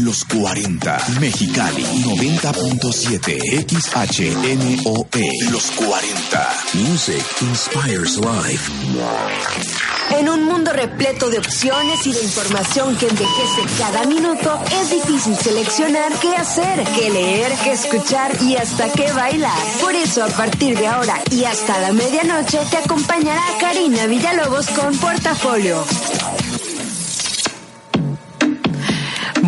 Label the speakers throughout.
Speaker 1: Los 40, Mexicali 90.7 XHNOE. Los 40. Music inspires life.
Speaker 2: En un mundo repleto de opciones y de información que envejece cada minuto, es difícil seleccionar qué hacer, qué leer, qué escuchar y hasta qué bailar. Por eso, a partir de ahora y hasta la medianoche, te acompañará Karina Villalobos con Portafolio.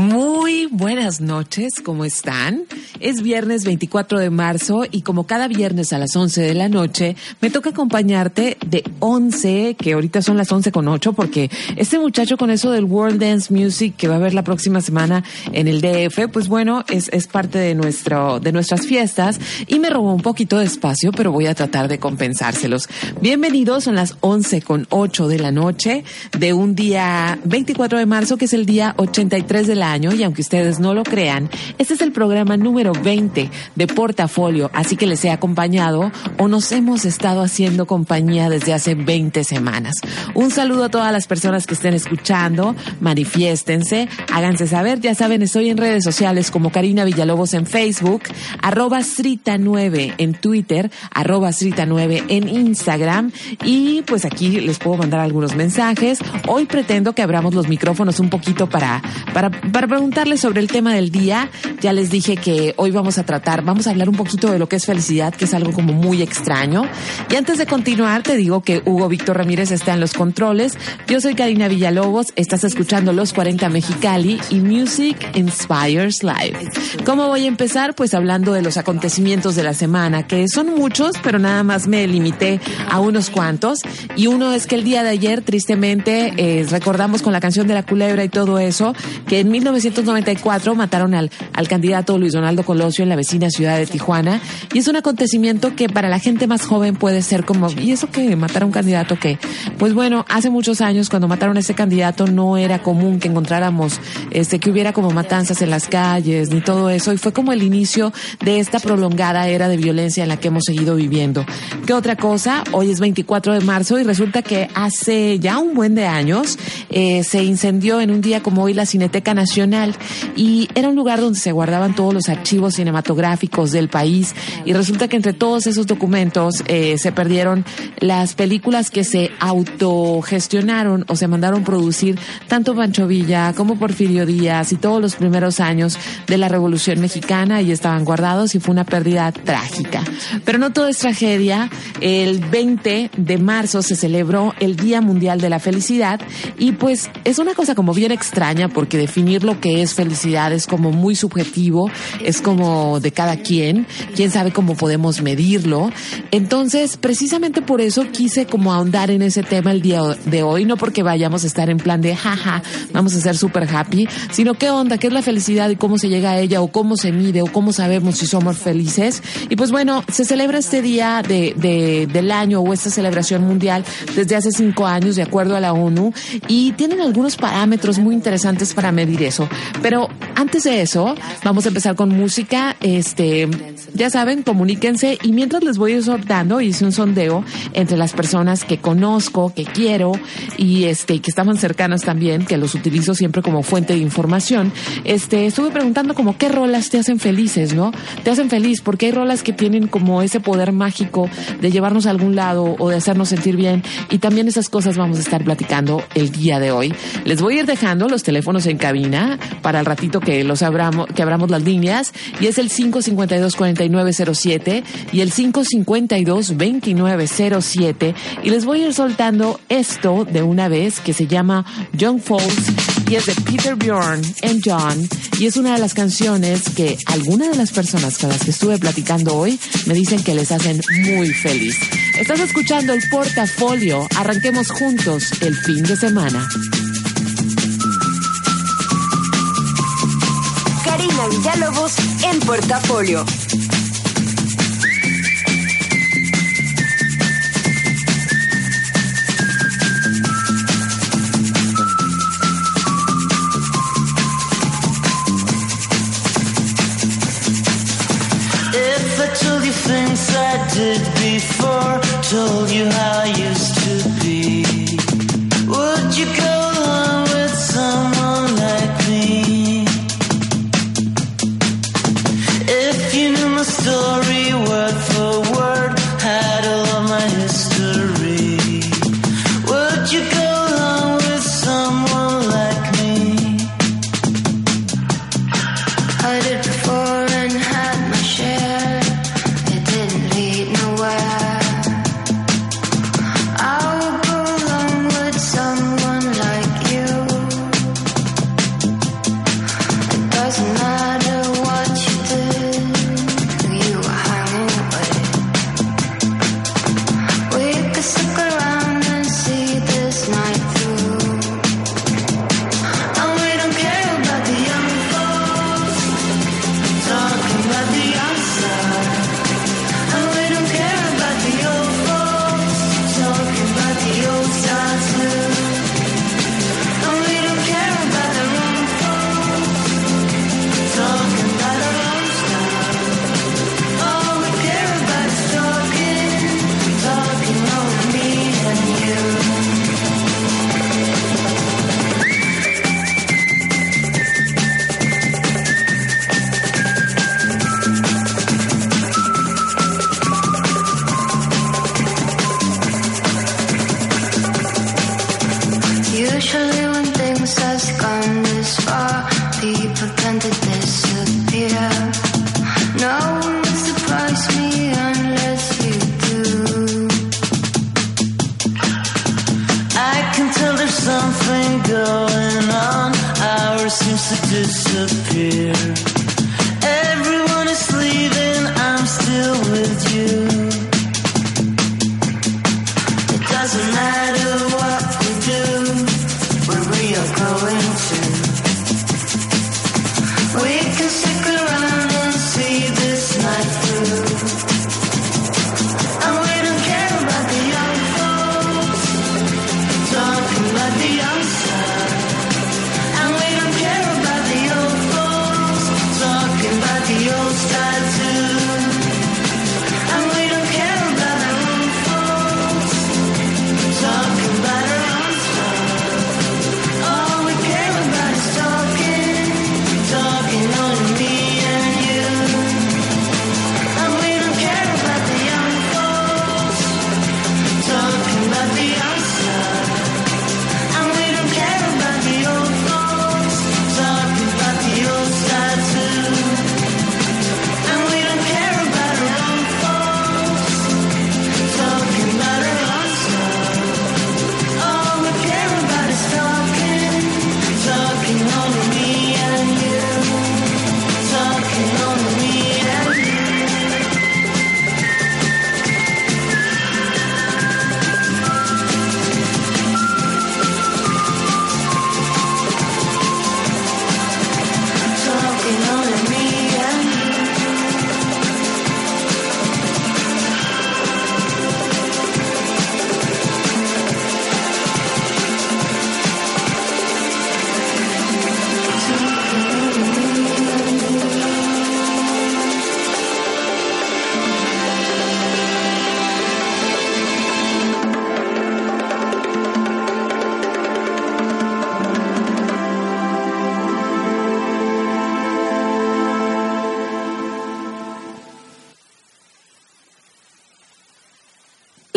Speaker 3: Muy buenas noches, ¿cómo están? Es viernes 24 de marzo y como cada viernes a las 11 de la noche, me toca acompañarte de 11, que ahorita son las 11 con 8, porque este muchacho con eso del World Dance Music que va a haber la próxima semana en el DF, pues bueno, es, es parte de nuestro, de nuestras fiestas y me robó un poquito de espacio, pero voy a tratar de compensárselos. Bienvenidos, son las 11 con 8 de la noche de un día 24 de marzo, que es el día 83 del año y aunque ustedes no lo crean, este es el programa número 20 de Portafolio, así que les he acompañado o nos hemos estado haciendo compañía desde hace 20 semanas. Un saludo a todas las personas que estén escuchando, manifiéstense, háganse saber, ya saben, estoy en redes sociales como Karina Villalobos en Facebook, arroba Srita9 en Twitter, arroba Srita9 en Instagram y pues aquí les puedo mandar algunos mensajes. Hoy pretendo que abramos los micrófonos un poquito para, para, para preguntarles sobre el tema del día. Ya les dije que hoy vamos a tratar, vamos a hablar un poquito de lo que es felicidad, que es algo como muy extraño. Y antes de continuar, te digo que Hugo Víctor Ramírez está en los controles. Yo soy Karina Villalobos, estás escuchando Los 40 Mexicali y Music Inspires Live. ¿Cómo voy a empezar? Pues hablando de los acontecimientos de la semana, que son muchos, pero nada más me limité a unos cuantos. Y uno es que el día de ayer, tristemente, eh, recordamos con la canción de la culebra y todo eso, que en 1994 mataron al, al candidato Luis Donaldo Colosio en la vecina ciudad de Tijuana. Y es un acontecimiento que para la gente más joven puede ser como, ¿y eso que matar a un candidato que? Pues bueno, hace muchos años cuando mataron a ese candidato no era común que encontráramos, este, que hubiera como matanzas en las calles ni todo eso. Y fue como el inicio de esta prolongada era de violencia en la que hemos seguido viviendo. ¿Qué otra cosa? Hoy es 24 de marzo y resulta que hace ya un buen de años eh, se incendió en un día como hoy la Cineteca Nacional y era un lugar donde se guardaban todos los archivos cinematográficos del país y resulta que entre todos esos documentos eh, se perdieron las películas que se autogestionaron o se mandaron producir tanto Pancho Villa como Porfirio Díaz y todos los primeros años de la Revolución Mexicana y estaban guardados y fue una pérdida trágica. Pero no todo es tragedia. El 20 de marzo se celebró el Día Mundial de la Felicidad y pues es una cosa como bien extraña porque definir que es felicidad es como muy subjetivo, es como de cada quien, quién sabe cómo podemos medirlo. Entonces, precisamente por eso quise como ahondar en ese tema el día de hoy, no porque vayamos a estar en plan de jaja, vamos a ser super happy, sino qué onda, qué es la felicidad y cómo se llega a ella o cómo se mide o cómo sabemos si somos felices. Y pues bueno, se celebra este día de, del año o esta celebración mundial desde hace cinco años de acuerdo a la ONU y tienen algunos parámetros muy interesantes para medir eso. Pero antes de eso, vamos a empezar con música. Este, ya saben, comuníquense y mientras les voy soltando, hice un sondeo entre las personas que conozco, que quiero y este, que estaban cercanas también, que los utilizo siempre como fuente de información. Este, estuve preguntando como qué rolas te hacen felices, ¿no? Te hacen feliz porque hay rolas que tienen como ese poder mágico de llevarnos a algún lado o de hacernos sentir bien y también esas cosas vamos a estar platicando el día de hoy. Les voy a ir dejando los teléfonos en cabina para el ratito que los abramos, que abramos las líneas y es el 552-4907 y el 552-2907 y les voy a ir soltando esto de una vez que se llama Young Folks y es de Peter Bjorn and John y es una de las canciones que algunas de las personas con las que estuve platicando hoy me dicen que les hacen muy feliz. Estás escuchando el portafolio, arranquemos juntos el fin de semana.
Speaker 2: Ana Villalobos en Portafolio.
Speaker 4: things I did before told you how I used to be. Would you go?
Speaker 5: The.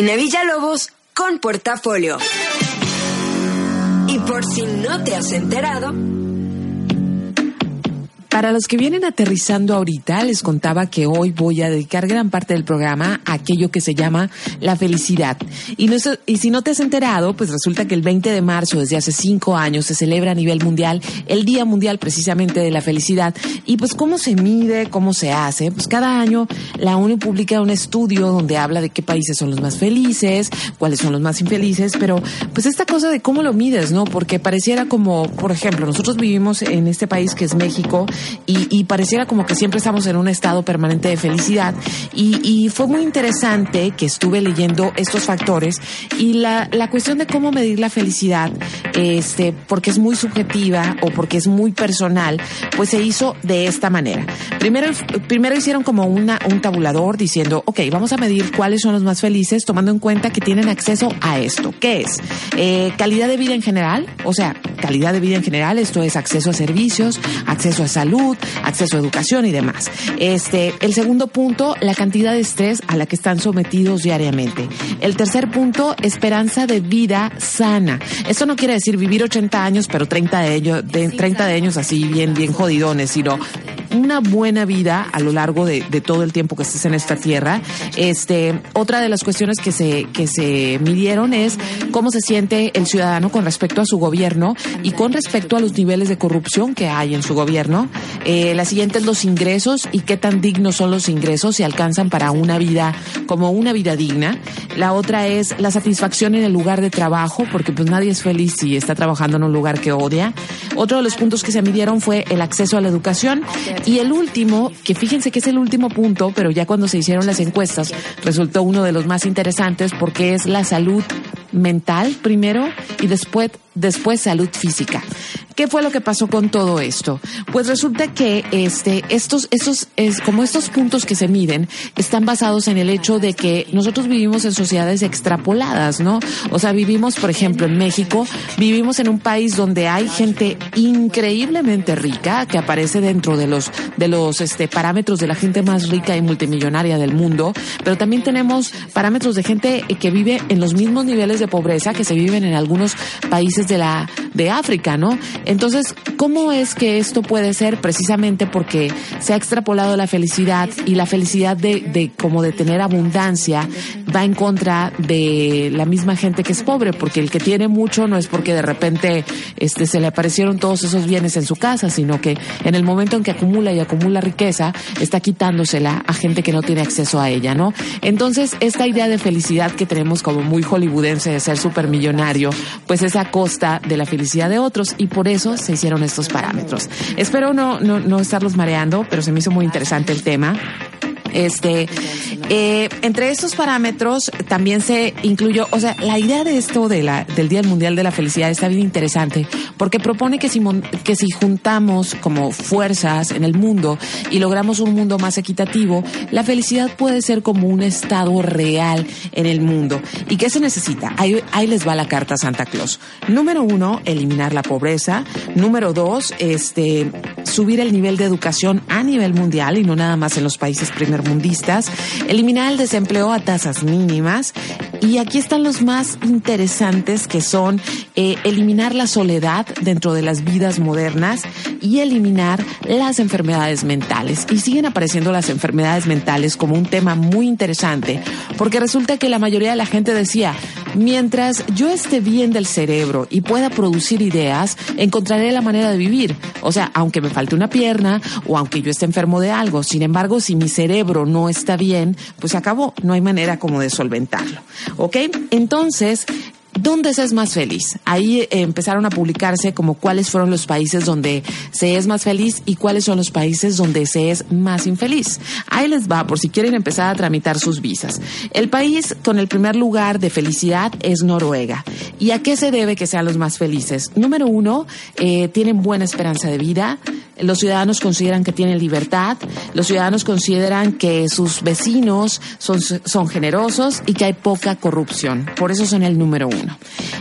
Speaker 2: Karina Villalobos con Portafolio. Y por si no te has enterado,
Speaker 3: para los que vienen aterrizando ahorita, les contaba que hoy voy a dedicar gran parte del programa a aquello que se llama la felicidad. Y, no, y si no te has enterado, pues resulta que el 20 de marzo, desde hace cinco años, se celebra a nivel mundial el Día Mundial precisamente de la Felicidad. Y pues cómo se mide, cómo se hace. Pues cada año la ONU publica un estudio donde habla de qué países son los más felices, cuáles son los más infelices, pero pues esta cosa de cómo lo mides, ¿no? Porque pareciera como, por ejemplo, nosotros vivimos en este país que es México, y, pareciera como que siempre estamos en un estado permanente de felicidad. Y, y fue muy interesante que estuve leyendo estos factores y la, la cuestión de cómo medir la felicidad, este, porque es muy subjetiva o porque es muy personal, pues se hizo de esta manera. Primero, primero hicieron como una, un tabulador diciendo, ok, vamos a medir cuáles son los más felices, tomando en cuenta que tienen acceso a esto. ¿Qué es? Eh, calidad de vida en general, o sea, calidad de vida en general, esto es acceso a servicios, acceso a salud, acceso a educación y demás. Este, el segundo punto, la cantidad de estrés a la que están sometidos diariamente. El tercer punto, esperanza de vida sana. Esto no quiere decir vivir 80 años, pero 30 de ellos, de, 30 de años así bien, bien jodidones, sino una buena vida a lo largo de, todo el tiempo que estés en esta tierra. Este, otra de las cuestiones que se, que se midieron es cómo se siente el ciudadano con respecto a su gobierno y con respecto a los niveles de corrupción que hay en su gobierno. Eh, la siguiente es los ingresos y qué tan dignos son los ingresos si alcanzan para una vida como una vida digna. La otra es la satisfacción en el lugar de trabajo, porque pues nadie es feliz si está trabajando en un lugar que odia. Otro de los puntos que se midieron fue el acceso a la educación y el último, que fíjense que es el último punto, pero ya cuando se hicieron las encuestas resultó uno de los más interesantes porque es la salud mental primero y después después salud física. ¿Qué fue lo que pasó con todo esto? Pues resulta que este, estos, estos, es, como estos puntos que se miden están basados en el hecho de que nosotros vivimos en sociedades extrapoladas, ¿no? O sea, vivimos, por ejemplo, en México, vivimos en un país donde hay gente increíblemente rica que aparece dentro de los, de los, este, parámetros de la gente más rica y multimillonaria del mundo, pero también tenemos parámetros de gente que vive en los mismos niveles de pobreza que se viven en algunos países de la, de África, ¿no? Entonces, ¿cómo es que esto puede ser? Precisamente porque se ha extrapolado la felicidad y la felicidad de, de como de tener abundancia va en contra de la misma gente que es pobre, porque el que tiene mucho no es porque de repente este se le aparecieron todos esos bienes en su casa, sino que en el momento en que acumula y acumula riqueza, está quitándosela a gente que no tiene acceso a ella, ¿no? Entonces, esta idea de felicidad que tenemos como muy hollywoodense de ser supermillonario, pues es a costa de la felicidad de otros y por eso se hicieron estos parámetros. Espero no, no, no estarlos mareando, pero se me hizo muy interesante el tema. Este, eh, entre estos parámetros también se incluyó, o sea, la idea de esto de la, del Día Mundial de la Felicidad está bien interesante porque propone que si, que si juntamos como fuerzas en el mundo y logramos un mundo más equitativo, la felicidad puede ser como un estado real en el mundo. ¿Y qué se necesita? Ahí, ahí les va la carta Santa Claus. Número uno, eliminar la pobreza. Número dos, este, subir el nivel de educación a nivel mundial y no nada más en los países primermundistas, eliminar el desempleo a tasas mínimas y aquí están los más interesantes que son eh, eliminar la soledad dentro de las vidas modernas y eliminar las enfermedades mentales. Y siguen apareciendo las enfermedades mentales como un tema muy interesante porque resulta que la mayoría de la gente decía, mientras yo esté bien del cerebro y pueda producir ideas, encontraré la manera de vivir. O sea, aunque me falte una pierna o aunque yo esté enfermo de algo. Sin embargo, si mi cerebro no está bien, pues acabó. No hay manera como de solventarlo. ¿Ok? Entonces, ¿Dónde se es más feliz? Ahí eh, empezaron a publicarse como cuáles fueron los países donde se es más feliz y cuáles son los países donde se es más infeliz. Ahí les va por si quieren empezar a tramitar sus visas. El país con el primer lugar de felicidad es Noruega. ¿Y a qué se debe que sean los más felices? Número uno, eh, tienen buena esperanza de vida. Los ciudadanos consideran que tienen libertad. Los ciudadanos consideran que sus vecinos son, son generosos y que hay poca corrupción. Por eso son el número uno.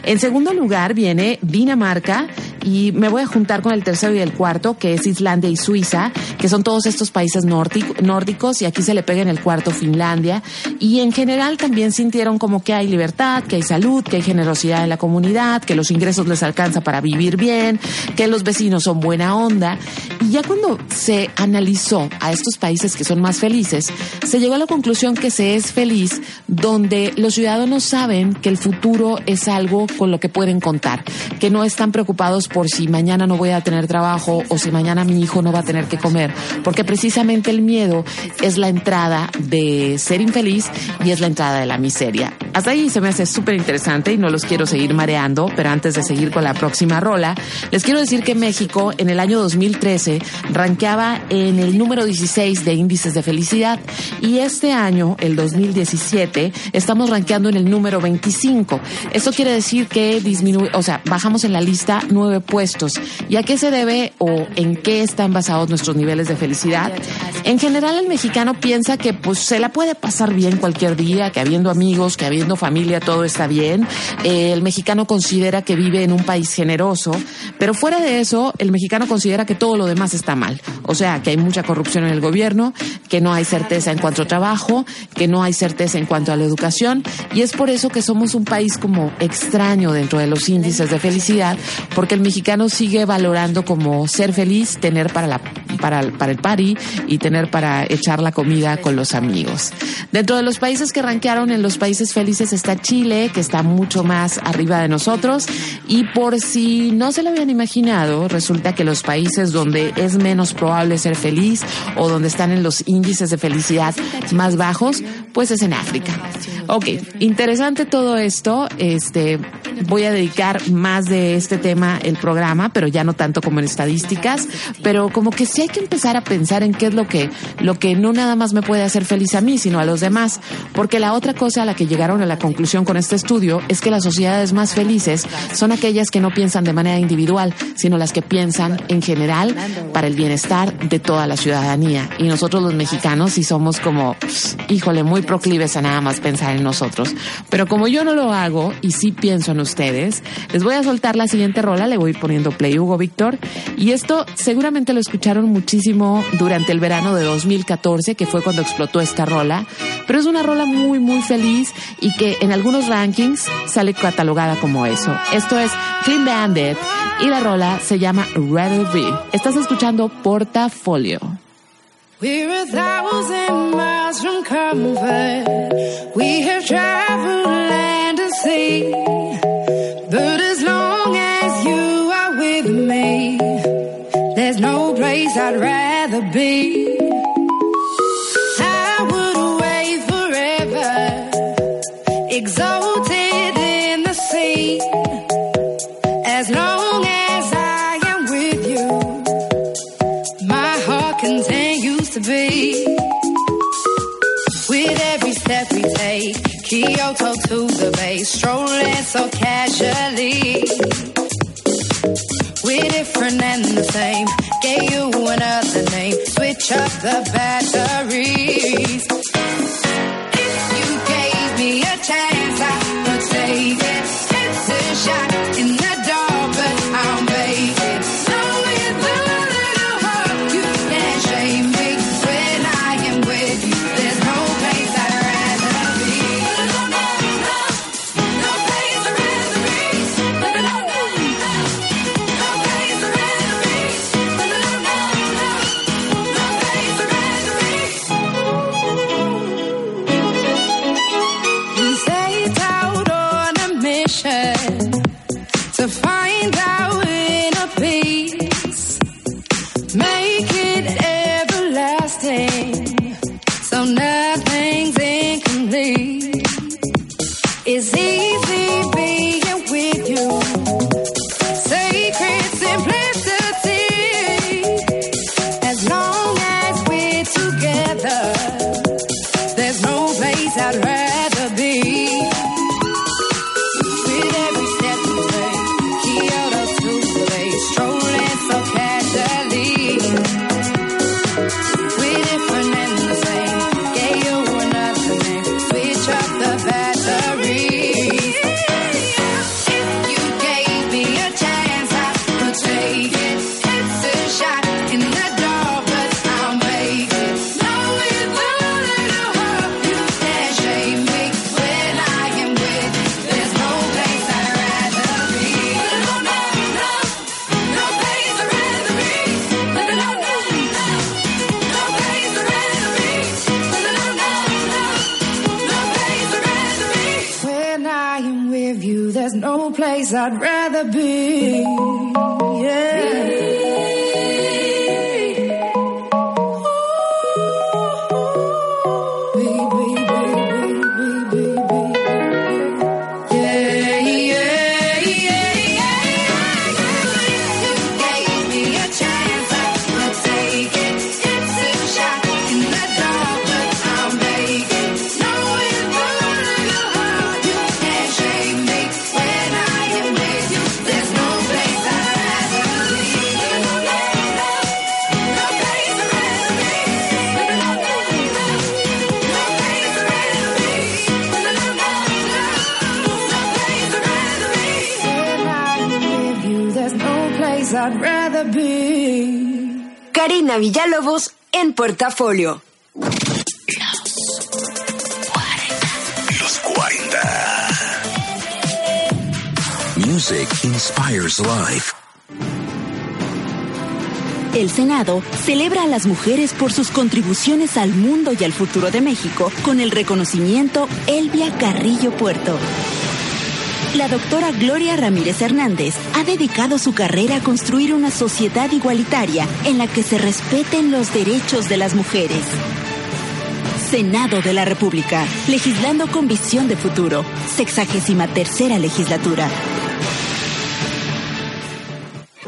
Speaker 3: En segundo lugar viene Dinamarca y me voy a juntar con el tercero y el cuarto, que es Islandia y Suiza, que son todos estos países nórdicos y aquí se le pega en el cuarto Finlandia. Y en general también sintieron como que hay libertad, que hay salud, que hay generosidad en la comunidad, que los ingresos les alcanza para vivir bien, que los vecinos son buena onda. Y ya cuando se analizó a estos países que son más felices, se llegó a la conclusión que se es feliz donde los ciudadanos saben que el futuro es algo con lo que pueden contar, que no están preocupados por si mañana no voy a tener trabajo o si mañana mi hijo no va a tener que comer, porque precisamente el miedo es la entrada de ser infeliz y es la entrada de la miseria. Hasta ahí se me hace súper interesante y no los quiero seguir mareando, pero antes de seguir con la próxima rola, les quiero decir que México en el año 2013 rankeaba en el número 16 de índices de felicidad y este año, el 2017, estamos rankeando en el número 25. Esto quiere decir que disminuye, o sea, bajamos en la lista nueve puestos. ¿Y a qué se debe o en qué están basados nuestros niveles de felicidad? En general, el mexicano piensa que pues se la puede pasar bien cualquier día, que habiendo amigos, que habiendo familia, todo está bien. Eh, el mexicano considera que vive en un país generoso, pero fuera de eso, el mexicano considera que todo lo demás está mal. O sea, que hay mucha corrupción en el gobierno, que no hay certeza en cuanto a trabajo, que no hay certeza en cuanto a la educación, y es por eso que somos un país como extraño dentro de los índices de felicidad, porque el mexicano sigue valorando como ser feliz, tener para la para, para el party y tener para echar la comida con los amigos. Dentro de los países que rankearon en los países felices está Chile, que está mucho más arriba de nosotros, y por si no se lo habían imaginado, resulta que los países donde es menos probable ser feliz o donde están en los índices de felicidad más bajos, pues es en África. Ok, interesante todo esto. Este, voy a dedicar más de este tema el programa, pero ya no tanto como en estadísticas, pero como que sí hay que empezar a pensar en qué es lo que, lo que no nada más me puede hacer feliz a mí, sino a los demás. Porque la otra cosa a la que llegaron a la conclusión con este estudio es que las sociedades más felices son aquellas que no piensan de manera individual, sino las que piensan en general para el bienestar de toda la ciudadanía. Y nosotros los mexicanos sí somos como, híjole, muy proclives a nada más pensar en nosotros. Pero como yo no lo hago y sí pienso en ustedes, les voy a soltar la siguiente rola, le voy a ir poniendo play Hugo Víctor. Y esto seguramente lo escucharon muchísimo durante el verano de 2014, que fue cuando explotó esta rola. Pero es una rola muy, muy feliz y que en algunos rankings sale catalogada como eso. Esto es Clean Bandit y la rola se llama Rather Be. Estás escuchando Portafolio.
Speaker 6: We're a thousand miles from comfort. We have traveled I'd rather be. Kyoto to the bay, strolling so casually. We're different and the same. Gave you another name. Switch up the batteries. give you, there's no place I'd rather be. Yeah.
Speaker 2: Villalobos en portafolio.
Speaker 1: Los 40. Music inspires life.
Speaker 7: El Senado celebra a las mujeres por sus contribuciones al mundo y al futuro de México con el reconocimiento Elvia Carrillo Puerto. La doctora Gloria Ramírez Hernández dedicado su carrera a construir una sociedad igualitaria en la que se respeten los derechos de las mujeres. Senado de la República, legislando con visión de futuro, sexagésima tercera legislatura.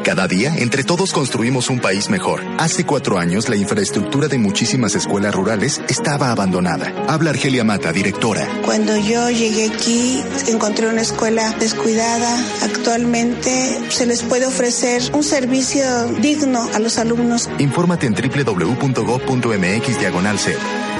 Speaker 8: Cada día, entre todos construimos un país mejor. Hace cuatro años, la infraestructura de muchísimas escuelas rurales estaba abandonada. Habla Argelia Mata, directora.
Speaker 9: Cuando yo llegué aquí, encontré una escuela descuidada. Actualmente se les puede ofrecer un servicio digno a los alumnos.
Speaker 8: Infórmate en www.gov.mx diagonal.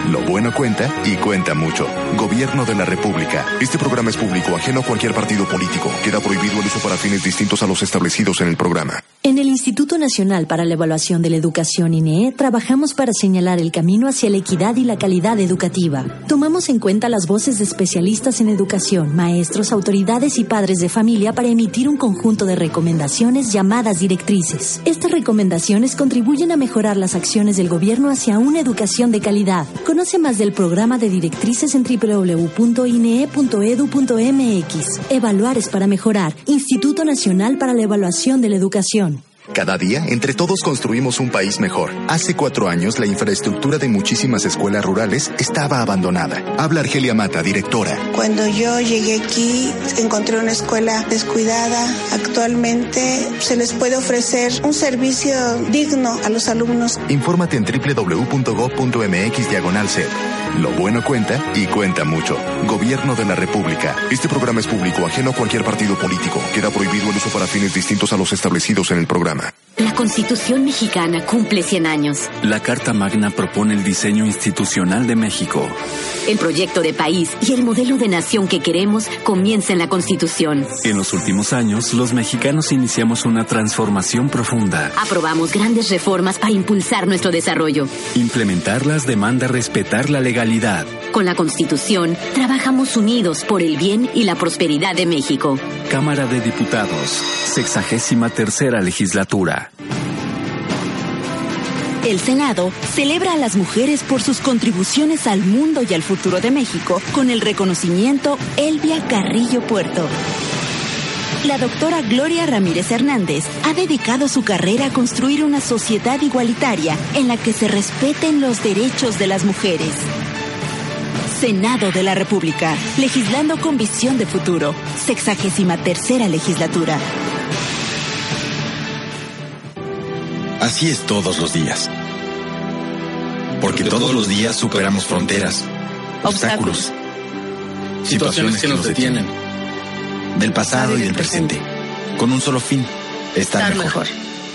Speaker 8: Lo bueno cuenta y cuenta mucho. Gobierno de la República. Este programa es público, ajeno a cualquier partido político. Queda prohibido el uso para fines distintos a los establecidos en el programa.
Speaker 10: En el Instituto Nacional para la Evaluación de la Educación INEE trabajamos para señalar el camino hacia la equidad y la calidad educativa. Tomamos en cuenta las voces de especialistas en educación, maestros, autoridades y padres de familia para emitir un conjunto de recomendaciones llamadas directrices. Estas recomendaciones contribuyen a mejorar las acciones del gobierno hacia una educación de calidad. Conoce más del programa de directrices en www.inee.edu.mx. Evaluar es para mejorar. Instituto Nacional para la Evaluación de la Educación.
Speaker 8: Cada día, entre todos construimos un país mejor. Hace cuatro años, la infraestructura de muchísimas escuelas rurales estaba abandonada. Habla Argelia Mata, directora.
Speaker 9: Cuando yo llegué aquí, encontré una escuela descuidada. Actualmente se les puede ofrecer un servicio digno a los alumnos.
Speaker 8: Infórmate en www.gov.mx diagonal. Lo bueno cuenta y cuenta mucho. Gobierno de la República. Este programa es público, ajeno a cualquier partido político. Queda prohibido el uso para fines distintos a los establecidos en el programa.
Speaker 11: La Constitución mexicana cumple 100 años.
Speaker 12: La Carta Magna propone el diseño institucional de México.
Speaker 11: El proyecto de país y el modelo de nación que queremos comienza en la Constitución.
Speaker 12: En los últimos años, los mexicanos iniciamos una transformación profunda.
Speaker 11: Aprobamos grandes reformas para impulsar nuestro desarrollo.
Speaker 12: Implementarlas demanda respetar la legalidad.
Speaker 11: Con la Constitución, trabajamos unidos por el bien y la prosperidad de México.
Speaker 12: Cámara de Diputados, sexagésima tercera legislatura.
Speaker 7: El Senado celebra a las mujeres por sus contribuciones al mundo y al futuro de México con el reconocimiento Elvia Carrillo Puerto. La doctora Gloria Ramírez Hernández ha dedicado su carrera a construir una sociedad igualitaria en la que se respeten los derechos de las mujeres. Senado de la República, legislando con visión de futuro, sexagésima tercera legislatura.
Speaker 13: Así es todos los días. Porque todos los días superamos fronteras, obstáculos, situaciones que nos detienen, del pasado y del presente, con un solo fin, estar mejor.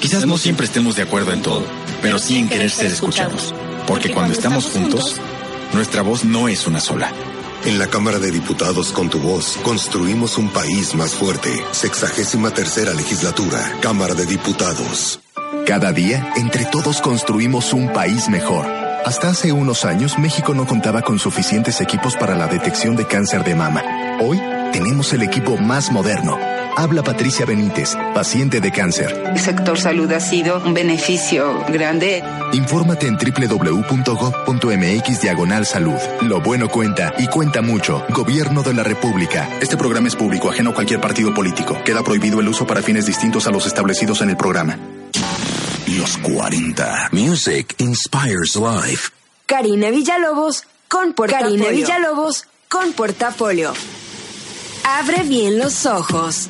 Speaker 13: Quizás no siempre estemos de acuerdo en todo, pero sí en querer ser escuchados. Porque cuando estamos juntos, nuestra voz no es una sola.
Speaker 14: En la Cámara de Diputados, con tu voz, construimos un país más fuerte. Sexagésima tercera legislatura, Cámara de Diputados.
Speaker 8: Cada día, entre todos construimos un país mejor. Hasta hace unos años, México no contaba con suficientes equipos para la detección de cáncer de mama. Hoy, tenemos el equipo más moderno,
Speaker 15: Habla Patricia Benítez, paciente de cáncer.
Speaker 16: El sector salud ha sido un beneficio grande.
Speaker 15: Infórmate en www.gov.mx diagonal salud. Lo bueno cuenta y cuenta mucho. Gobierno de la República.
Speaker 17: Este programa es público, ajeno a cualquier partido político. Queda prohibido el uso para fines distintos a los establecidos en el programa.
Speaker 1: Los 40. Music inspires life.
Speaker 2: Karina Villalobos con portafolio. Karina Villalobos con portafolio. Abre bien los ojos.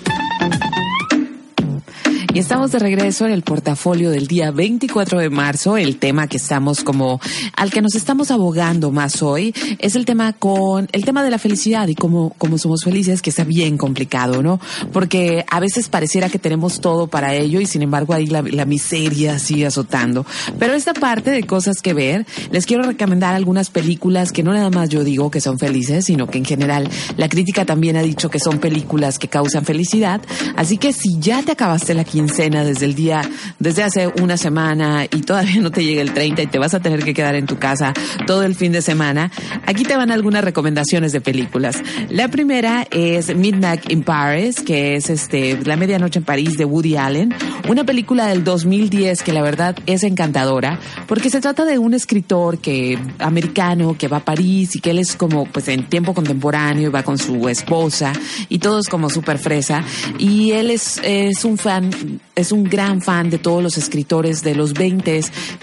Speaker 3: Y estamos de regreso en el portafolio del día 24 de marzo. El tema que estamos como, al que nos estamos abogando más hoy, es el tema con, el tema de la felicidad y cómo, cómo somos felices, que está bien complicado, ¿no? Porque a veces pareciera que tenemos todo para ello y sin embargo ahí la, la miseria sigue azotando. Pero esta parte de cosas que ver, les quiero recomendar algunas películas que no nada más yo digo que son felices, sino que en general la crítica también ha dicho que son películas que causan felicidad. Así que si ya te acabaste la quincena desde el día, desde hace una semana y todavía no te llega el 30 y te vas a tener que quedar en tu casa todo el fin de semana, aquí te van algunas recomendaciones de películas. La primera es Midnight in Paris, que es este, La Medianoche en París de Woody Allen, una película del 2010 que la verdad es encantadora porque se trata de un escritor que, americano que va a París y que él es como pues en tiempo contemporáneo y va con su esposa y todo es como súper fresa y él es, es un fan es un gran fan de todos los escritores de los 20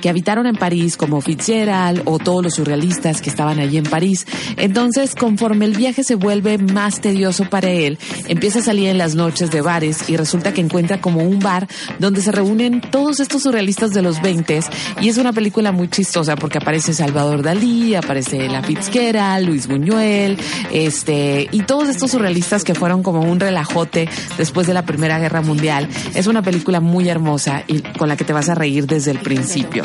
Speaker 3: que habitaron en París, como Fitzgerald o todos los surrealistas que estaban allí en París. Entonces, conforme el viaje se vuelve más tedioso para él, empieza a salir en las noches de bares y resulta que encuentra como un bar donde se reúnen todos estos surrealistas de los 20 y es una película muy chistosa porque aparece Salvador Dalí, aparece la Fitzgerald, Luis Buñuel, este, y todos estos surrealistas que fueron como un relajote después de la Primera Guerra Mundial. Es una película muy hermosa y con la que te vas a reír desde el principio.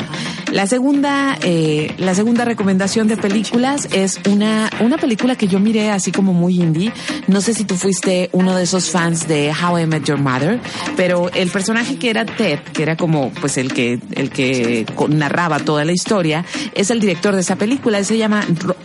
Speaker 3: La segunda, eh, la segunda recomendación de películas es una, una película que yo miré así como muy indie. No sé si tú fuiste uno de esos fans de How I Met Your Mother, pero el personaje que era Ted, que era como pues el que, el que narraba toda la historia, es el director de esa película. Se llama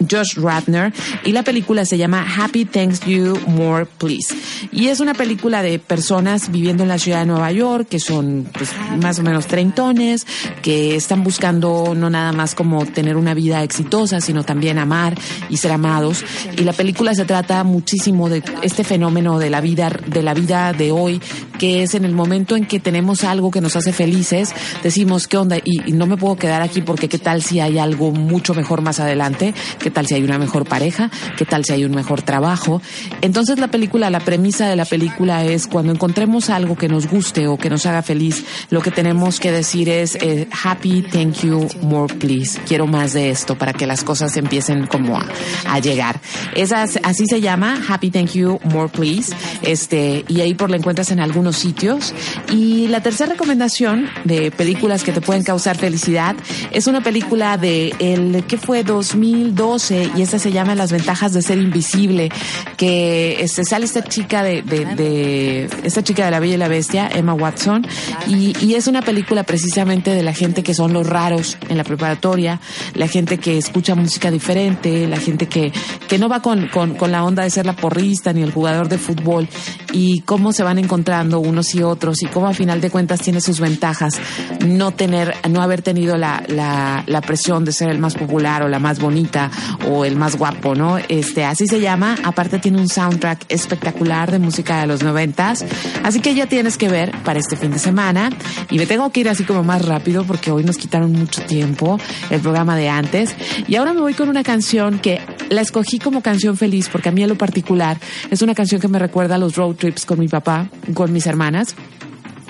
Speaker 3: Josh Radner y la película se llama Happy Thanks You More Please. Y es una película de personas viviendo en la ciudad de Nueva York, que son pues, más o menos treintones, que están buscando no nada más como tener una vida exitosa, sino también amar y ser amados. Y la película se trata muchísimo de este fenómeno de la vida, de la vida de hoy, que es en el momento en que tenemos algo que nos hace felices, decimos, ¿qué onda? Y, no me puedo quedar aquí porque qué tal si hay algo mucho mejor más adelante, qué tal si hay una mejor pareja, qué tal si hay un mejor trabajo. Entonces la película, la premisa de la película es cuando encontremos algo que nos guste o que nos haga feliz, lo que tenemos que decir es eh, happy, thank you, more please. Quiero más de esto para que las cosas empiecen como a, a llegar. Esas, así se llama, happy, thank you, more please. Este, y ahí por la encuentras en algunos sitios. Y la tercera recomendación de películas que te pueden causar felicidad es una película de el que fue 2012 y esta se llama Las ventajas de ser invisible, que este, sale esta chica de, de, esta chica de la Bella y la Bestia, Emma Watson, y, y es una película precisamente de la gente que son los raros en la preparatoria, la gente que escucha música diferente, la gente que, que no va con, con, con la onda de ser la porrista ni el jugador de fútbol, y cómo se van encontrando unos y otros, y cómo a final de cuentas tiene sus ventajas no tener, no haber tenido la, la, presión de ser el más popular o la más bonita o el más guapo, ¿no? Este, así se llama, aparte tiene un soundtrack espectacular de música de los noventas, así que ya tienes que ver para este fin de semana. Y me tengo que ir así como más rápido porque hoy nos quitaron mucho tiempo el programa de antes. Y ahora me voy con una canción que la escogí como canción feliz porque a mí en lo particular es una canción que me recuerda a los road trips con mi papá, con mis hermanas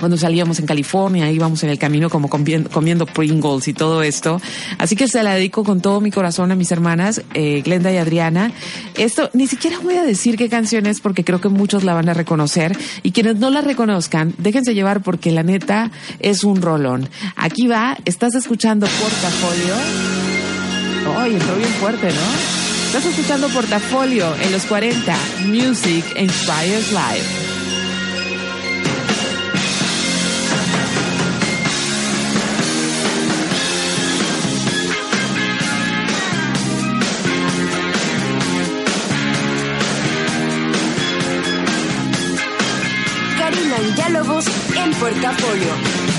Speaker 3: cuando salíamos en California, íbamos en el camino como comiendo, comiendo, Pringles y todo esto. Así que se la dedico con todo mi corazón a mis hermanas, eh, Glenda y Adriana. Esto, ni siquiera voy a decir qué canción es porque creo que muchos la van a reconocer y quienes no la reconozcan, déjense llevar porque la neta es un rolón. Aquí va, estás escuchando Portafolio. Ay, entró bien fuerte, ¿no? Estás escuchando Portafolio en los 40, Music Inspires Live.
Speaker 4: diálogos
Speaker 1: en
Speaker 2: portafolio.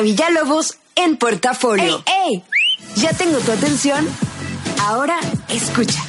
Speaker 2: Villalobos en Portafolio. ¡Ey, ey! ya tengo tu atención. Ahora escucha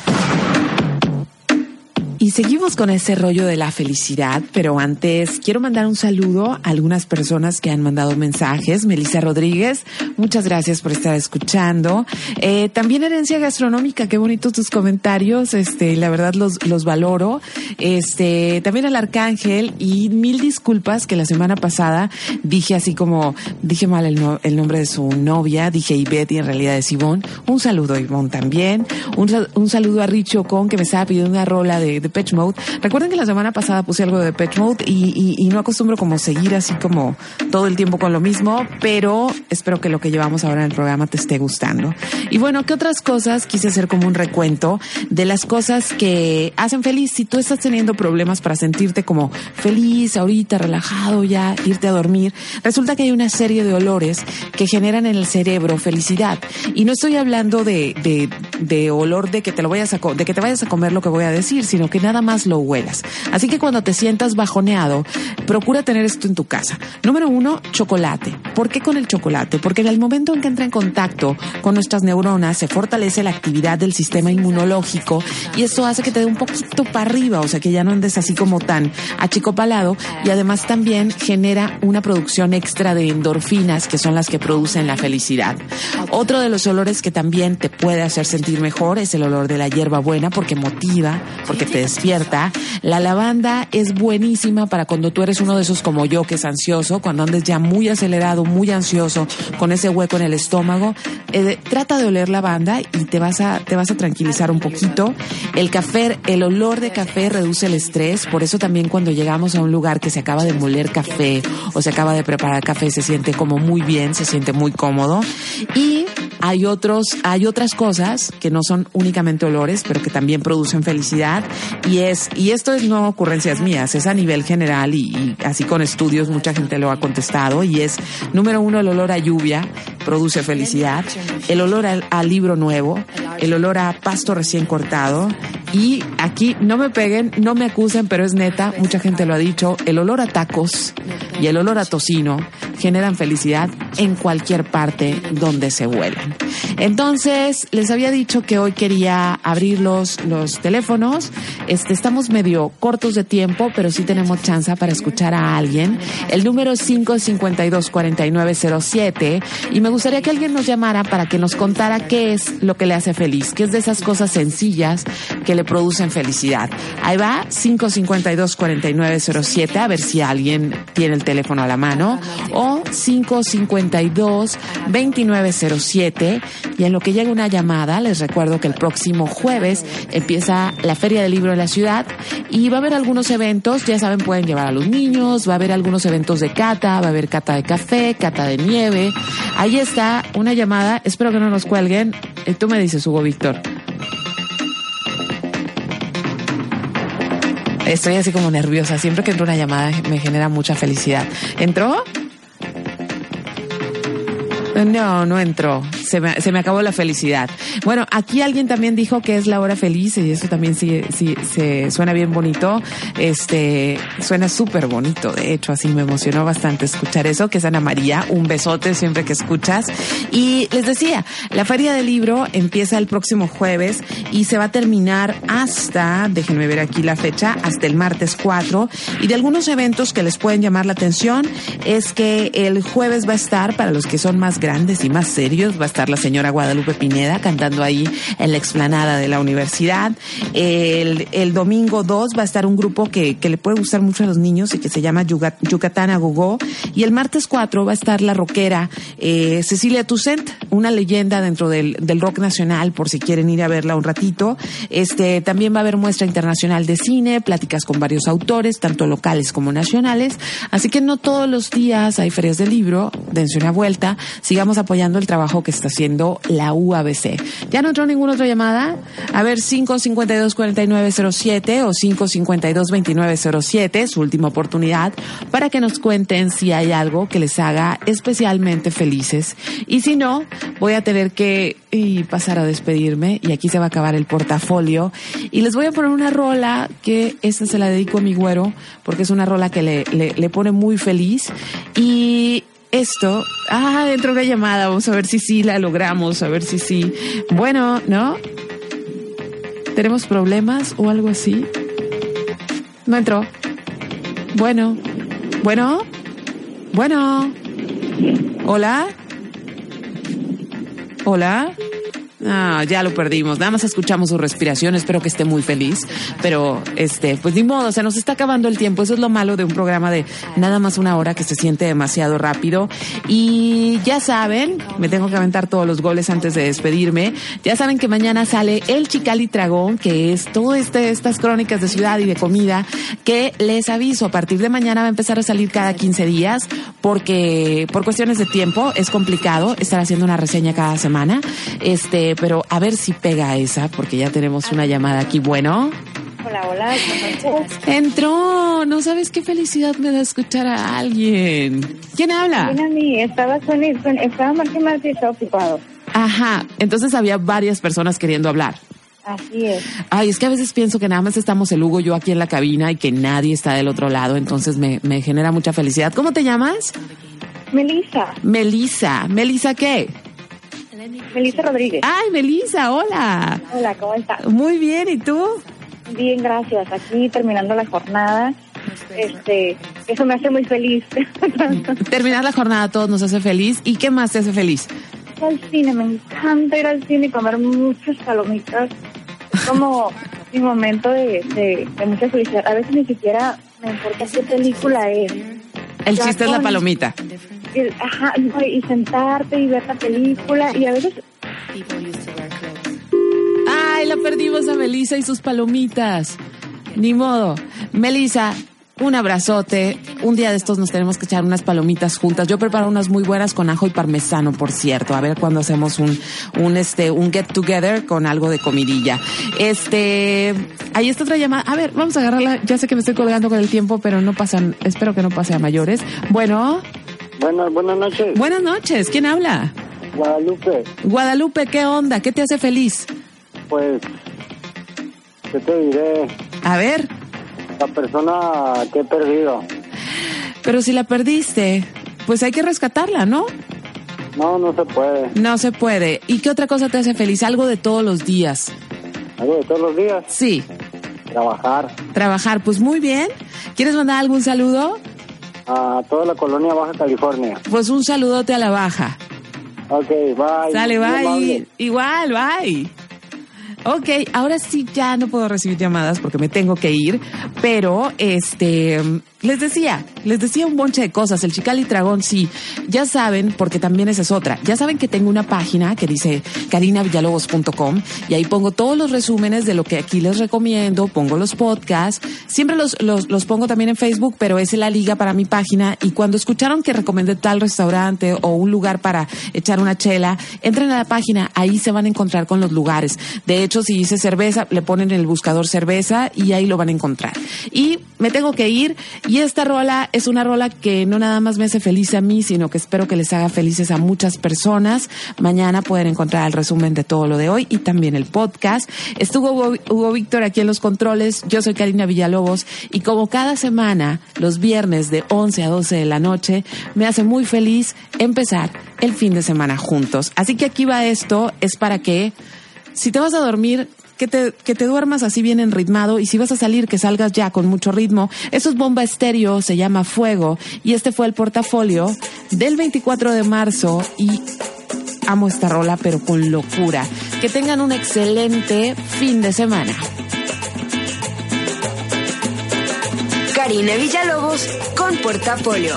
Speaker 3: y seguimos con ese rollo de la felicidad, pero antes quiero mandar un saludo a algunas personas que han mandado mensajes. Melissa Rodríguez, muchas gracias por estar escuchando. Eh, también Herencia Gastronómica, qué bonitos tus comentarios, este, la verdad los, los valoro. Este, también al Arcángel y mil disculpas que la semana pasada dije así como, dije mal el, no- el nombre de su novia, dije Ivette en realidad es Ivonne. Un saludo a Ivonne también. Un, un saludo a Richie Ocon que me estaba pidiendo una rola de Depeche Mode. Recuerden que la semana pasada puse algo de Depeche Mode y, y, y no acostumbro como seguir así como todo el tiempo con lo mismo, pero espero que lo que llevamos ahora en el programa te esté gustando. Y bueno, ¿qué otras cosas? Quise hacer como un recuento de las cosas que hacen feliz. Si tú estás teniendo problemas para sentirte como feliz, ahorita, relajado, ya, irte a dormir, resulta que hay una serie de olores que generan en el cerebro felicidad. Y no estoy hablando de, olor de que te lo vayas de que te vayas a comer lo que voy a decir, sino que nada más lo huelas. Así que cuando te sientas bajoneado, procura tener esto en tu casa. Número uno, chocolate. ¿Por qué con el chocolate? Porque en el momento en que entra en contacto con nuestras neuronas, se fortalece la actividad del sistema inmunológico y eso hace que te dé un poquito para arriba, o sea que ya no andes así como tan achicopalado y además también genera una producción extra de endorfinas que son las que producen la felicidad. Otro de los olores que también te puede hacer sentir mejor es el olor de la hierba buena porque motiva, porque te despierta. La lavanda es buenísima para cuando tú eres uno de esos como yo que es ansioso, cuando andes ya muy acelerado, muy ansioso, con ese hueco en el estómago. Eh, trata de oler lavanda y te vas a te vas a tranquilizar un poquito. El café, el olor de café reduce el estrés, por eso también cuando llegamos a un lugar que se acaba de moler café o se acaba de preparar café se siente como muy bien, se siente muy cómodo y hay otros, hay otras cosas que no son únicamente olores, pero que también producen felicidad. Y es y esto es no ocurrencias mías, es a nivel general y, así con estudios mucha gente lo ha contestado. Y es número uno el olor a lluvia produce felicidad, el olor al libro nuevo, el olor a pasto recién cortado y aquí no me peguen, no me acusen, pero es neta, mucha gente lo ha dicho, el olor a tacos y el olor a tocino generan felicidad en cualquier parte donde se huelan. Entonces, les había dicho que hoy quería abrir los, los teléfonos. Este, estamos medio cortos de tiempo, pero sí tenemos chance para escuchar a alguien. El número es 552-4907 y me gustaría que alguien nos llamara para que nos contara qué es lo que le hace feliz, qué es de esas cosas sencillas que le producen felicidad. Ahí va, 552-4907, a ver si alguien tiene el teléfono a la mano, o 552-2907. Y en lo que llega una llamada, les recuerdo que el próximo jueves empieza la Feria del Libro de la Ciudad y va a haber algunos eventos, ya saben, pueden llevar a los niños, va a haber algunos eventos de cata, va a haber cata de café, cata de nieve. Ahí está una llamada, espero que no nos cuelguen. Eh, Tú me dices, Hugo Víctor. Estoy así como nerviosa. Siempre que entra una llamada me genera mucha felicidad. ¿Entró? No, no entró. Se me, acabó la felicidad. Bueno, aquí alguien también dijo que es la hora feliz y eso también sí, sí se suena bien bonito. Este, suena súper bonito. De hecho, así me emocionó bastante escuchar eso, que es Ana María. Un besote siempre que escuchas. Y les decía, la feria del libro empieza el próximo jueves y se va a terminar hasta, déjenme ver aquí la fecha, hasta el martes 4. Y de algunos eventos que les pueden llamar la atención es que el jueves va a estar, para los que son más grandes y más serios, va a estar la señora Guadalupe Pineda cantando ahí en la explanada de la universidad. El, el domingo 2 va a estar un grupo que, que le puede gustar mucho a los niños y que se llama Yucatán Agogó. Y el martes 4 va a estar la rockera eh, Cecilia Toussaint, una leyenda dentro del, del rock nacional, por si quieren ir a verla un ratito. Este, también va a haber muestra internacional de cine, pláticas con varios autores, tanto locales como nacionales. Así que no todos los días hay ferias del libro, dense una vuelta, sigamos apoyando el trabajo que está haciendo la UABC. ¿Ya no entró ninguna otra llamada? A ver, 552-4907 o 552-2907, su última oportunidad, para que nos cuenten si hay algo que les haga especialmente felices. Y si no, voy a tener que pasar a despedirme y aquí se va a acabar el portafolio. Y les voy a poner una rola que esta se la dedico a mi güero porque es una rola que le, le, le pone muy feliz. Y esto, ah, dentro de una llamada, vamos a ver si sí la logramos, a ver si sí. Bueno, ¿no? ¿Tenemos problemas o algo así? No entró. Bueno. Bueno. Bueno. Hola. Hola. Ah, ya lo perdimos. Nada más escuchamos su respiración. Espero que esté muy feliz. Pero, este, pues ni modo, se nos está acabando el tiempo. Eso es lo malo de un programa de nada más una hora que se siente demasiado rápido. Y ya saben, me tengo que aventar todos los goles antes de despedirme. Ya saben que mañana sale el Chicali Tragón, que es todo este, estas crónicas de ciudad y de comida, que les aviso, a partir de mañana va a empezar a salir cada 15 días, porque por cuestiones de tiempo es complicado estar haciendo una reseña cada semana. Este, pero a ver si pega esa, porque ya tenemos una llamada aquí. Bueno.
Speaker 18: Hola, hola.
Speaker 3: Entró, no sabes qué felicidad me da escuchar a alguien. ¿Quién habla?
Speaker 18: Ven a mí, estaba, suene- estaba Martín Martí, estaba ocupado.
Speaker 3: Ajá, entonces había varias personas queriendo hablar.
Speaker 18: Así es.
Speaker 3: Ay, es que a veces pienso que nada más estamos el Hugo yo aquí en la cabina y que nadie está del otro lado, entonces me, me genera mucha felicidad. ¿Cómo te llamas?
Speaker 18: Melissa.
Speaker 3: Melisa. ¿Melisa qué?
Speaker 18: Melissa Rodríguez.
Speaker 3: Ay, Melisa, hola.
Speaker 18: Hola, ¿cómo estás?
Speaker 3: Muy bien, ¿y tú?
Speaker 18: Bien, gracias. Aquí terminando la jornada. Este, eso me hace muy feliz.
Speaker 3: Terminar la jornada a todos nos hace feliz. ¿Y qué más te hace feliz?
Speaker 18: Ir al cine, me encanta ir al cine y comer muchas palomitas. Es como mi momento de, de, de mucha felicidad. A veces ni siquiera me importa qué película es.
Speaker 3: El chiste es la palomita.
Speaker 18: el- ajá, no, y sentarte y ver la película y a veces
Speaker 3: Ay, la perdimos a Melisa y sus palomitas. Ni modo. Melisa, un abrazote. Un día de estos nos tenemos que echar unas palomitas juntas. Yo preparo unas muy buenas con ajo y parmesano, por cierto. A ver cuándo hacemos un, un este, un get together con algo de comidilla. Este, ahí está otra llamada. A ver, vamos a agarrarla. Ya sé que me estoy colgando con el tiempo, pero no pasan, espero que no pase a mayores. Bueno.
Speaker 19: Buenas, buenas noches.
Speaker 3: Buenas noches. ¿Quién habla?
Speaker 19: Guadalupe,
Speaker 3: Guadalupe, ¿qué onda? ¿Qué te hace feliz?
Speaker 19: pues, ¿qué te diré?
Speaker 3: A ver.
Speaker 19: La persona que he perdido.
Speaker 3: Pero si la perdiste, pues hay que rescatarla, ¿no?
Speaker 19: No, no se puede.
Speaker 3: No se puede. ¿Y qué otra cosa te hace feliz? Algo de todos los días.
Speaker 19: ¿Algo de todos los días?
Speaker 3: Sí.
Speaker 19: Trabajar.
Speaker 3: Trabajar, pues muy bien. ¿Quieres mandar algún saludo?
Speaker 19: A toda la colonia Baja California.
Speaker 3: Pues un saludote a la baja.
Speaker 19: Ok, bye.
Speaker 3: Sale, bye. Igual, bye. Ok, ahora sí ya no puedo recibir llamadas porque me tengo que ir, pero este, les decía, les decía un bonche de cosas. El Chicali Dragón, sí, ya saben, porque también esa es otra. Ya saben que tengo una página que dice carinavillalobos.com y ahí pongo todos los resúmenes de lo que aquí les recomiendo, pongo los podcasts, siempre los, los, los pongo también en Facebook, pero es la liga para mi página y cuando escucharon que recomendé tal restaurante o un lugar para echar una chela, entren a la página, ahí se van a encontrar con los lugares. De hecho, si dice cerveza, le ponen en el buscador cerveza y ahí lo van a encontrar. Y me tengo que ir y esta rola es una rola que no nada más me hace feliz a mí, sino que espero que les haga felices a muchas personas. Mañana pueden encontrar el resumen de todo lo de hoy y también el podcast. Estuvo Hugo, Hugo Víctor aquí en los controles. Yo soy Karina Villalobos y como cada semana, los viernes de 11 a 12 de la noche, me hace muy feliz empezar el fin de semana juntos. Así que aquí va esto, es para que si te vas a dormir, que te, que te duermas así bien enritmado y si vas a salir, que salgas ya con mucho ritmo. Eso es Bomba Estéreo, se llama Fuego y este fue el portafolio del 24 de marzo y amo esta rola pero con locura. Que tengan un excelente fin de semana.
Speaker 2: Karina Villalobos con Portafolio.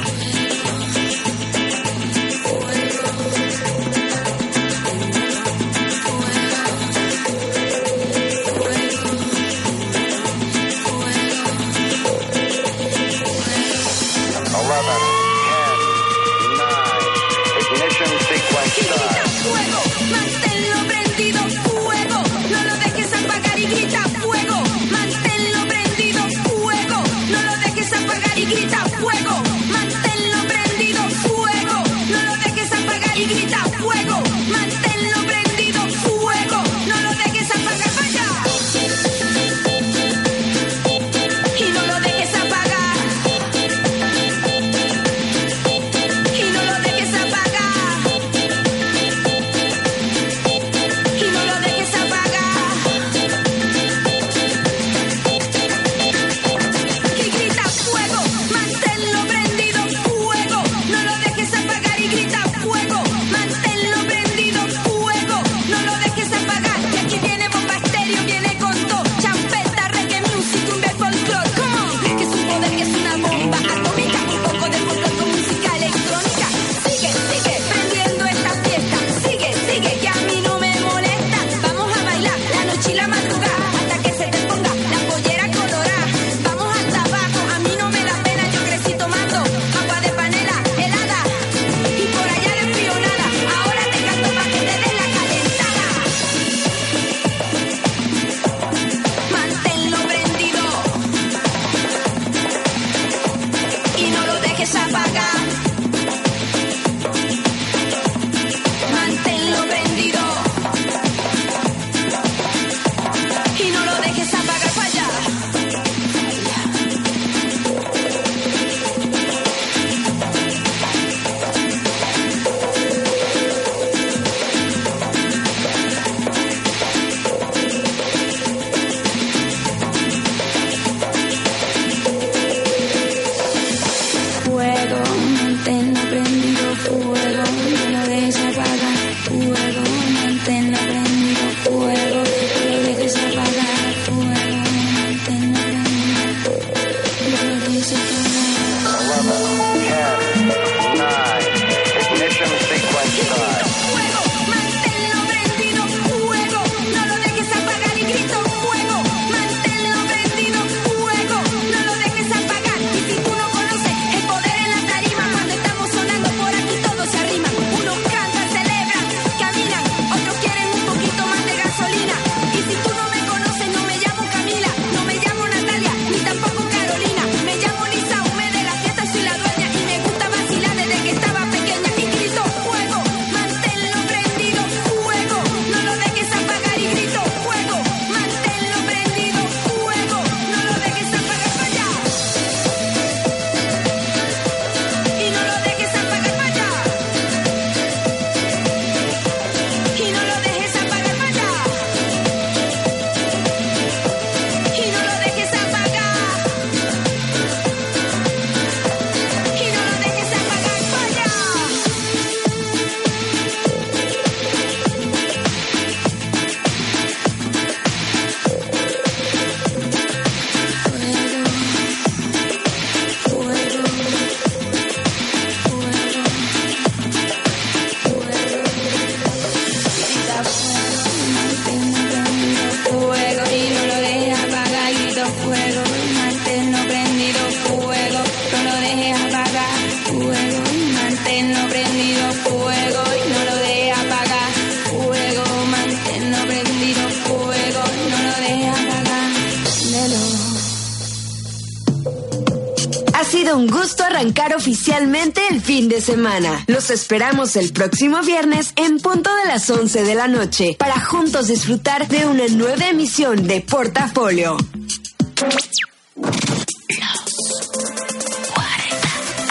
Speaker 20: El fin de semana. Los esperamos el próximo viernes en punto de las 11 de la noche para juntos disfrutar de una nueva emisión de Portafolio.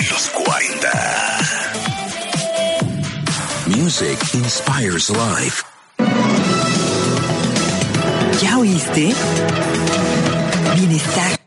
Speaker 21: Los 40. Music inspires life.
Speaker 7: ¿Ya oíste? Bienestar.